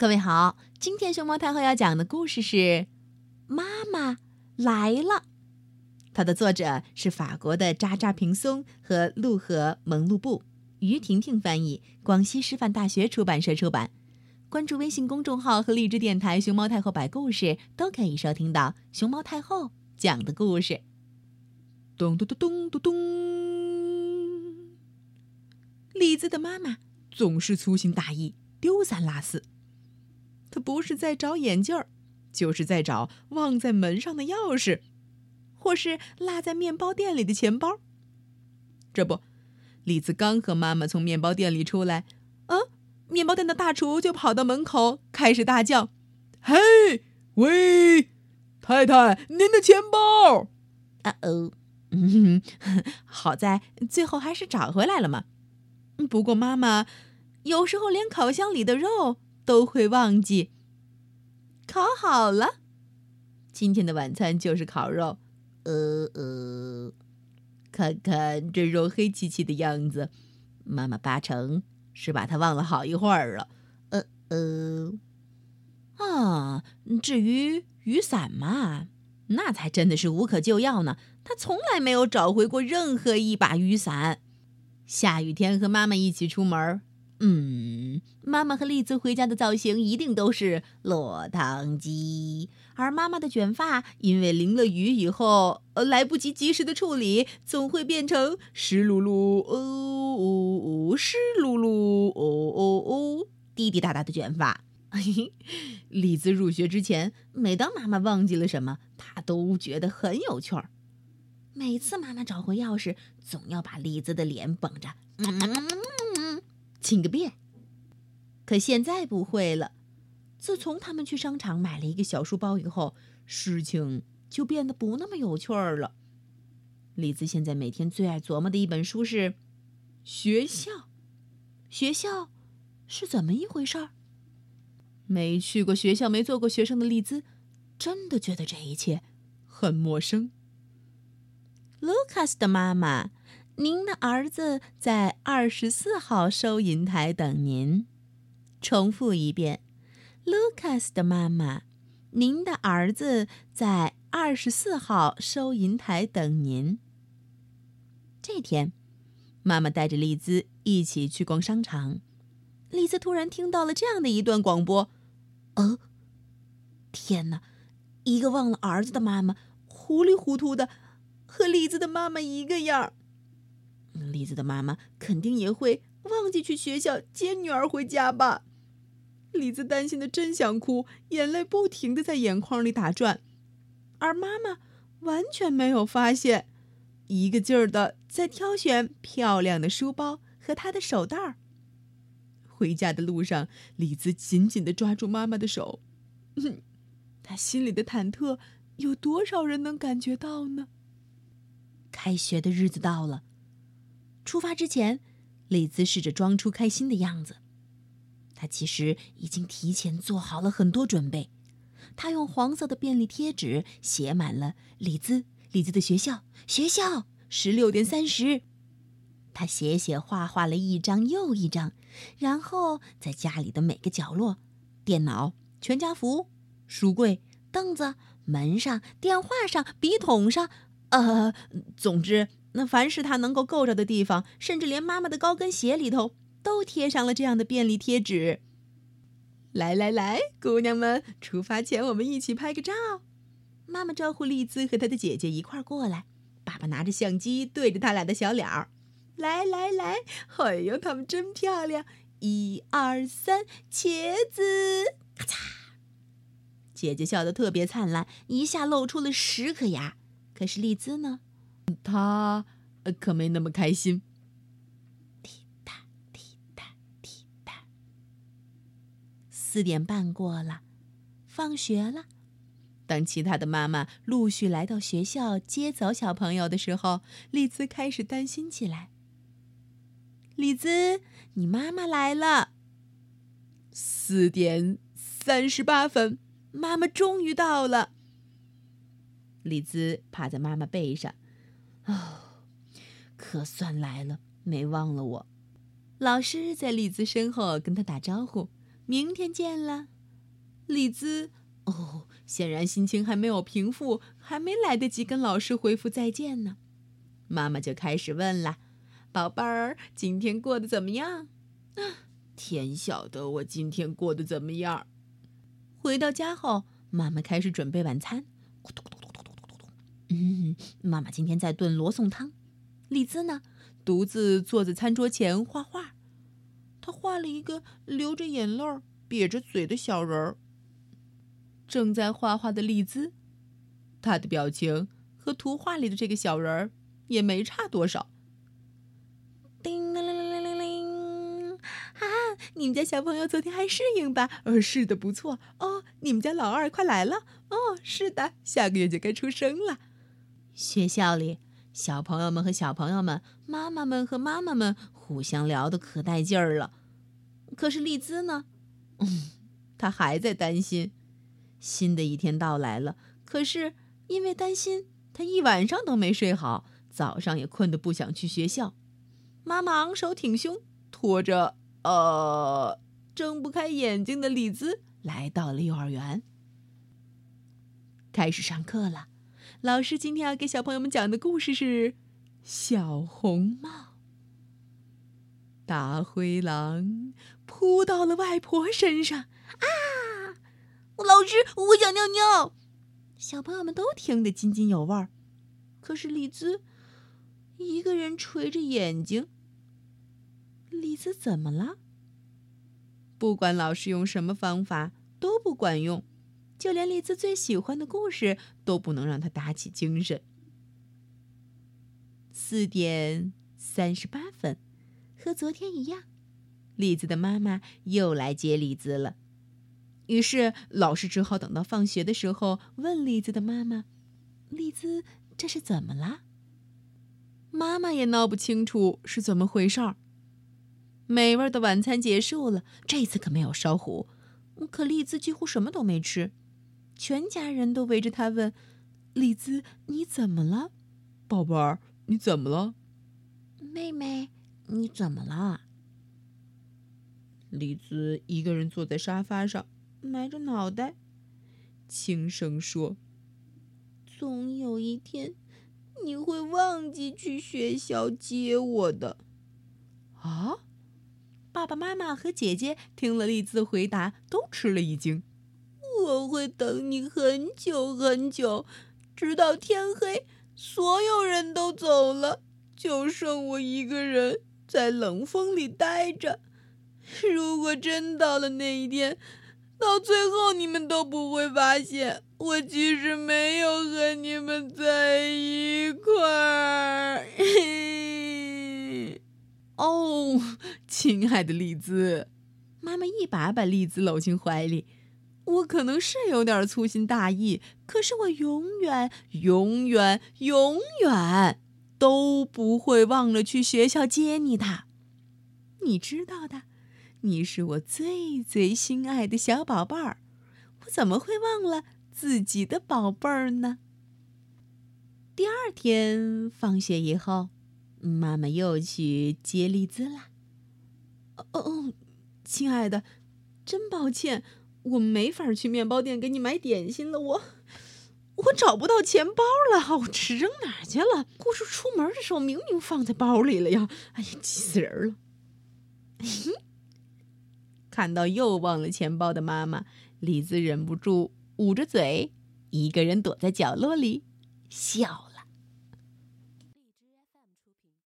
各位好，今天熊猫太后要讲的故事是《妈妈来了》，它的作者是法国的扎扎平松和陆河蒙路布，于婷婷翻译，广西师范大学出版社出版。关注微信公众号和荔枝电台“熊猫太后”摆故事，都可以收听到熊猫太后讲的故事。咚咚咚咚咚咚，李子的妈妈总是粗心大意，丢三落四。他不是在找眼镜儿，就是在找忘在门上的钥匙，或是落在面包店里的钱包。这不，李子刚和妈妈从面包店里出来，啊，面包店的大厨就跑到门口，开始大叫：“嘿，喂，太太，您的钱包！”啊哦，嗯，好在最后还是找回来了嘛。不过妈妈有时候连烤箱里的肉。都会忘记。烤好了，今天的晚餐就是烤肉。呃呃，看看这肉黑漆漆的样子，妈妈八成是把它忘了好一会儿了。呃呃，啊，至于雨伞嘛，那才真的是无可救药呢。他从来没有找回过任何一把雨伞。下雨天和妈妈一起出门。嗯，妈妈和栗子回家的造型一定都是落汤鸡，而妈妈的卷发因为淋了雨以后，呃，来不及及时的处理，总会变成湿漉漉、哦哦哦、湿漉漉、哦哦哦、滴滴答答的卷发。栗子入学之前，每当妈妈忘记了什么，她都觉得很有趣儿。每次妈妈找回钥匙，总要把栗子的脸绷着。请个遍，可现在不会了。自从他们去商场买了一个小书包以后，事情就变得不那么有趣儿了。李子现在每天最爱琢磨的一本书是学校。学校是怎么一回事儿？没去过学校、没做过学生的丽兹，真的觉得这一切很陌生。卢卡斯的妈妈。您的儿子在二十四号收银台等您。重复一遍，Lucas 的妈妈，您的儿子在二十四号收银台等您。这天，妈妈带着丽兹一起去逛商场。丽兹突然听到了这样的一段广播：“哦，天哪！一个忘了儿子的妈妈，糊里糊涂的，和丽兹的妈妈一个样儿。”栗子的妈妈肯定也会忘记去学校接女儿回家吧？栗子担心的真想哭，眼泪不停的在眼眶里打转，而妈妈完全没有发现，一个劲儿的在挑选漂亮的书包和她的手袋儿。回家的路上，李子紧紧的抓住妈妈的手，他心里的忐忑，有多少人能感觉到呢？开学的日子到了。出发之前，李兹试着装出开心的样子。他其实已经提前做好了很多准备。他用黄色的便利贴纸写满了李子、李子的学校、学校十六点三十。他写写画画了一张又一张，然后在家里的每个角落、电脑、全家福、书柜、凳子、门上、电话上、笔筒上，呃，总之。那凡是他能够够着的地方，甚至连妈妈的高跟鞋里头，都贴上了这样的便利贴纸。来来来，姑娘们，出发前我们一起拍个照。妈妈招呼丽兹和她的姐姐一块儿过来。爸爸拿着相机对着他俩的小脸儿，来来来，哎呦，她们真漂亮！一二三，茄子，咔嚓！姐姐笑得特别灿烂，一下露出了十颗牙。可是丽兹呢？他可没那么开心。滴答滴答滴答，四点半过了，放学了。当其他的妈妈陆续来到学校接走小朋友的时候，丽兹开始担心起来。丽兹，你妈妈来了。四点三十八分，妈妈终于到了。丽兹趴在妈妈背上。哦，可算来了，没忘了我。老师在丽兹身后跟他打招呼，明天见了。”李兹，哦，显然心情还没有平复，还没来得及跟老师回复再见呢。妈妈就开始问了：“宝贝儿，今天过得怎么样？”啊，天晓得我今天过得怎么样。回到家后，妈妈开始准备晚餐。咕咚咕咚咚咚咚咚咚。嗯，妈妈今天在炖罗宋汤。李兹呢，独自坐在餐桌前画画。他画了一个流着眼泪、瘪着嘴的小人儿。正在画画的丽兹，他的表情和图画里的这个小人儿也没差多少。叮铃铃铃铃铃！啊，你们家小朋友昨天还适应吧？呃，是的，不错。哦，你们家老二快来了。哦，是的，下个月就该出生了。学校里，小朋友们和小朋友们，妈妈们和妈妈们互相聊得可带劲儿了。可是丽兹呢？嗯，她还在担心。新的一天到来了，可是因为担心，他一晚上都没睡好，早上也困得不想去学校。妈妈昂首挺胸，拖着呃睁不开眼睛的李兹来到了幼儿园。开始上课了，老师今天要给小朋友们讲的故事是《小红帽》。大灰狼扑到了外婆身上，啊！老师，我想尿尿。小朋友们都听得津津有味儿，可是李兹一个人垂着眼睛。李兹怎么了？不管老师用什么方法都不管用，就连丽兹最喜欢的故事都不能让他打起精神。四点三十八分，和昨天一样，李子的妈妈又来接李子了。于是，老师只好等到放学的时候问栗子的妈妈：“栗子，这是怎么了？”妈妈也闹不清楚是怎么回事儿。美味的晚餐结束了，这次可没有烧糊，可栗子几乎什么都没吃。全家人都围着他问：“丽兹，你怎么了？宝贝儿，你怎么了？妹妹，你怎么了？”丽兹一个人坐在沙发上。埋着脑袋，轻声说：“总有一天，你会忘记去学校接我的。”啊！爸爸妈妈和姐姐听了丽兹的回答，都吃了一惊。我会等你很久很久，直到天黑，所有人都走了，就剩我一个人在冷风里待着。如果真到了那一天，到最后，你们都不会发现我其实没有和你们在一块儿。哦，亲爱的丽兹，妈妈一把把丽兹搂进怀里。我可能是有点粗心大意，可是我永远、永远、永远都不会忘了去学校接你的。你知道的。你是我最最心爱的小宝贝儿，我怎么会忘了自己的宝贝儿呢？第二天放学以后，妈妈又去接丽兹了。哦哦，亲爱的，真抱歉，我没法去面包店给你买点心了。我我找不到钱包了，我这扔哪去了？我说出门的时候明明放在包里了呀！哎呀，气死人了！看到又忘了钱包的妈妈，李子忍不住捂着嘴，一个人躲在角落里笑。